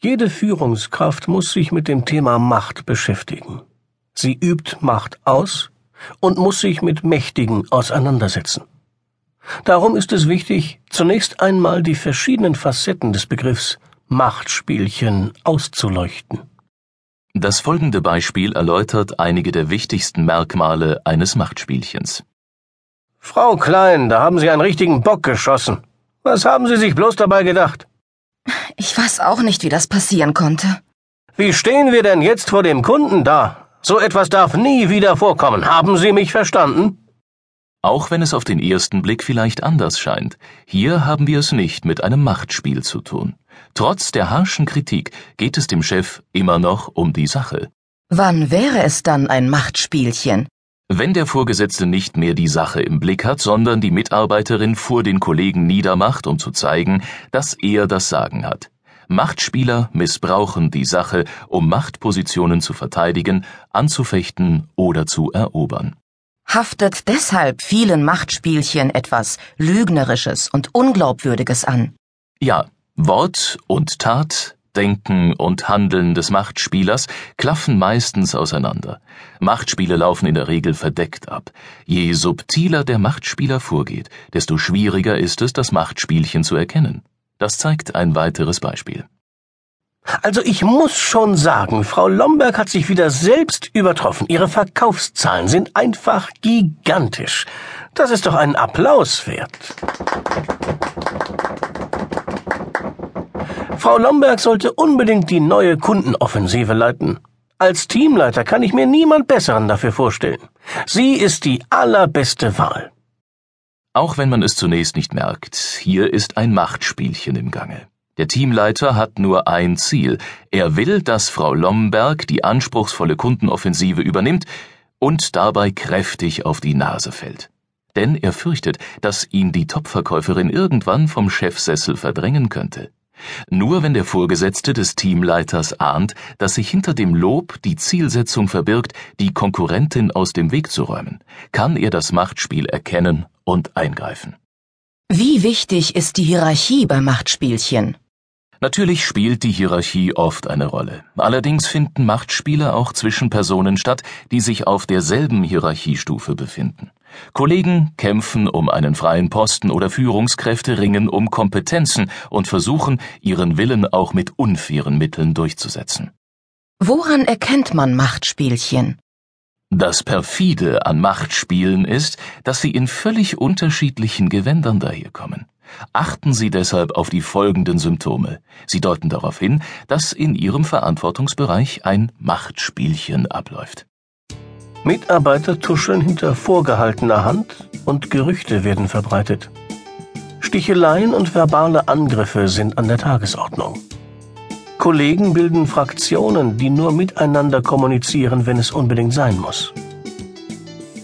Jede Führungskraft muss sich mit dem Thema Macht beschäftigen. Sie übt Macht aus und muss sich mit Mächtigen auseinandersetzen. Darum ist es wichtig, zunächst einmal die verschiedenen Facetten des Begriffs Machtspielchen auszuleuchten. Das folgende Beispiel erläutert einige der wichtigsten Merkmale eines Machtspielchens. Frau Klein, da haben Sie einen richtigen Bock geschossen. Was haben Sie sich bloß dabei gedacht? Ich weiß auch nicht, wie das passieren konnte. Wie stehen wir denn jetzt vor dem Kunden da? So etwas darf nie wieder vorkommen. Haben Sie mich verstanden? Auch wenn es auf den ersten Blick vielleicht anders scheint, hier haben wir es nicht mit einem Machtspiel zu tun. Trotz der harschen Kritik geht es dem Chef immer noch um die Sache. Wann wäre es dann ein Machtspielchen? Wenn der Vorgesetzte nicht mehr die Sache im Blick hat, sondern die Mitarbeiterin vor den Kollegen niedermacht, um zu zeigen, dass er das Sagen hat. Machtspieler missbrauchen die Sache, um Machtpositionen zu verteidigen, anzufechten oder zu erobern. Haftet deshalb vielen Machtspielchen etwas Lügnerisches und Unglaubwürdiges an? Ja, Wort und Tat Denken und Handeln des Machtspielers klaffen meistens auseinander. Machtspiele laufen in der Regel verdeckt ab. Je subtiler der Machtspieler vorgeht, desto schwieriger ist es, das Machtspielchen zu erkennen. Das zeigt ein weiteres Beispiel. Also ich muss schon sagen, Frau Lomberg hat sich wieder selbst übertroffen. Ihre Verkaufszahlen sind einfach gigantisch. Das ist doch einen Applaus wert. Frau Lomberg sollte unbedingt die neue Kundenoffensive leiten. Als Teamleiter kann ich mir niemand Besseren dafür vorstellen. Sie ist die allerbeste Wahl. Auch wenn man es zunächst nicht merkt, hier ist ein Machtspielchen im Gange. Der Teamleiter hat nur ein Ziel. Er will, dass Frau Lomberg die anspruchsvolle Kundenoffensive übernimmt und dabei kräftig auf die Nase fällt. Denn er fürchtet, dass ihn die Topverkäuferin irgendwann vom Chefsessel verdrängen könnte. Nur wenn der Vorgesetzte des Teamleiters ahnt, dass sich hinter dem Lob die Zielsetzung verbirgt, die Konkurrentin aus dem Weg zu räumen, kann er das Machtspiel erkennen und eingreifen. Wie wichtig ist die Hierarchie bei Machtspielchen? Natürlich spielt die Hierarchie oft eine Rolle. Allerdings finden Machtspiele auch zwischen Personen statt, die sich auf derselben Hierarchiestufe befinden. Kollegen kämpfen um einen freien Posten oder Führungskräfte ringen um Kompetenzen und versuchen, ihren Willen auch mit unfairen Mitteln durchzusetzen. Woran erkennt man Machtspielchen? Das perfide an Machtspielen ist, dass sie in völlig unterschiedlichen Gewändern daherkommen. Achten Sie deshalb auf die folgenden Symptome. Sie deuten darauf hin, dass in Ihrem Verantwortungsbereich ein Machtspielchen abläuft. Mitarbeiter tuscheln hinter vorgehaltener Hand und Gerüchte werden verbreitet. Sticheleien und verbale Angriffe sind an der Tagesordnung. Kollegen bilden Fraktionen, die nur miteinander kommunizieren, wenn es unbedingt sein muss.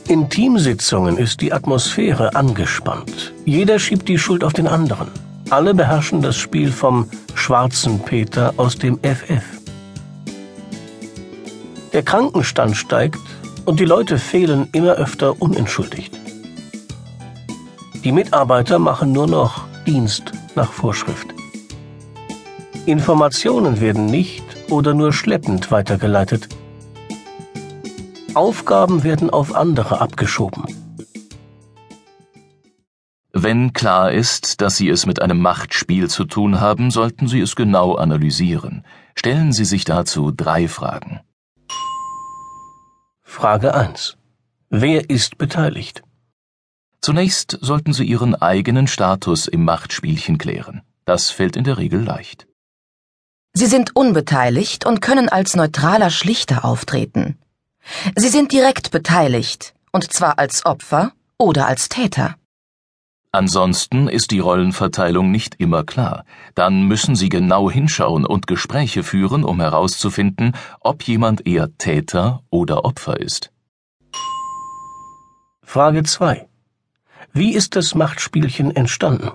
In Teamsitzungen ist die Atmosphäre angespannt. Jeder schiebt die Schuld auf den anderen. Alle beherrschen das Spiel vom schwarzen Peter aus dem FF. Der Krankenstand steigt und die Leute fehlen immer öfter unentschuldigt. Die Mitarbeiter machen nur noch Dienst nach Vorschrift. Informationen werden nicht oder nur schleppend weitergeleitet. Aufgaben werden auf andere abgeschoben. Wenn klar ist, dass Sie es mit einem Machtspiel zu tun haben, sollten Sie es genau analysieren. Stellen Sie sich dazu drei Fragen. Frage 1. Wer ist beteiligt? Zunächst sollten Sie Ihren eigenen Status im Machtspielchen klären. Das fällt in der Regel leicht. Sie sind unbeteiligt und können als neutraler Schlichter auftreten. Sie sind direkt beteiligt, und zwar als Opfer oder als Täter. Ansonsten ist die Rollenverteilung nicht immer klar. Dann müssen Sie genau hinschauen und Gespräche führen, um herauszufinden, ob jemand eher Täter oder Opfer ist. Frage 2. Wie ist das Machtspielchen entstanden?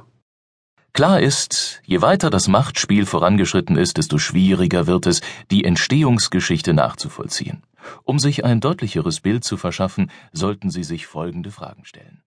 Klar ist, je weiter das Machtspiel vorangeschritten ist, desto schwieriger wird es, die Entstehungsgeschichte nachzuvollziehen. Um sich ein deutlicheres Bild zu verschaffen, sollten Sie sich folgende Fragen stellen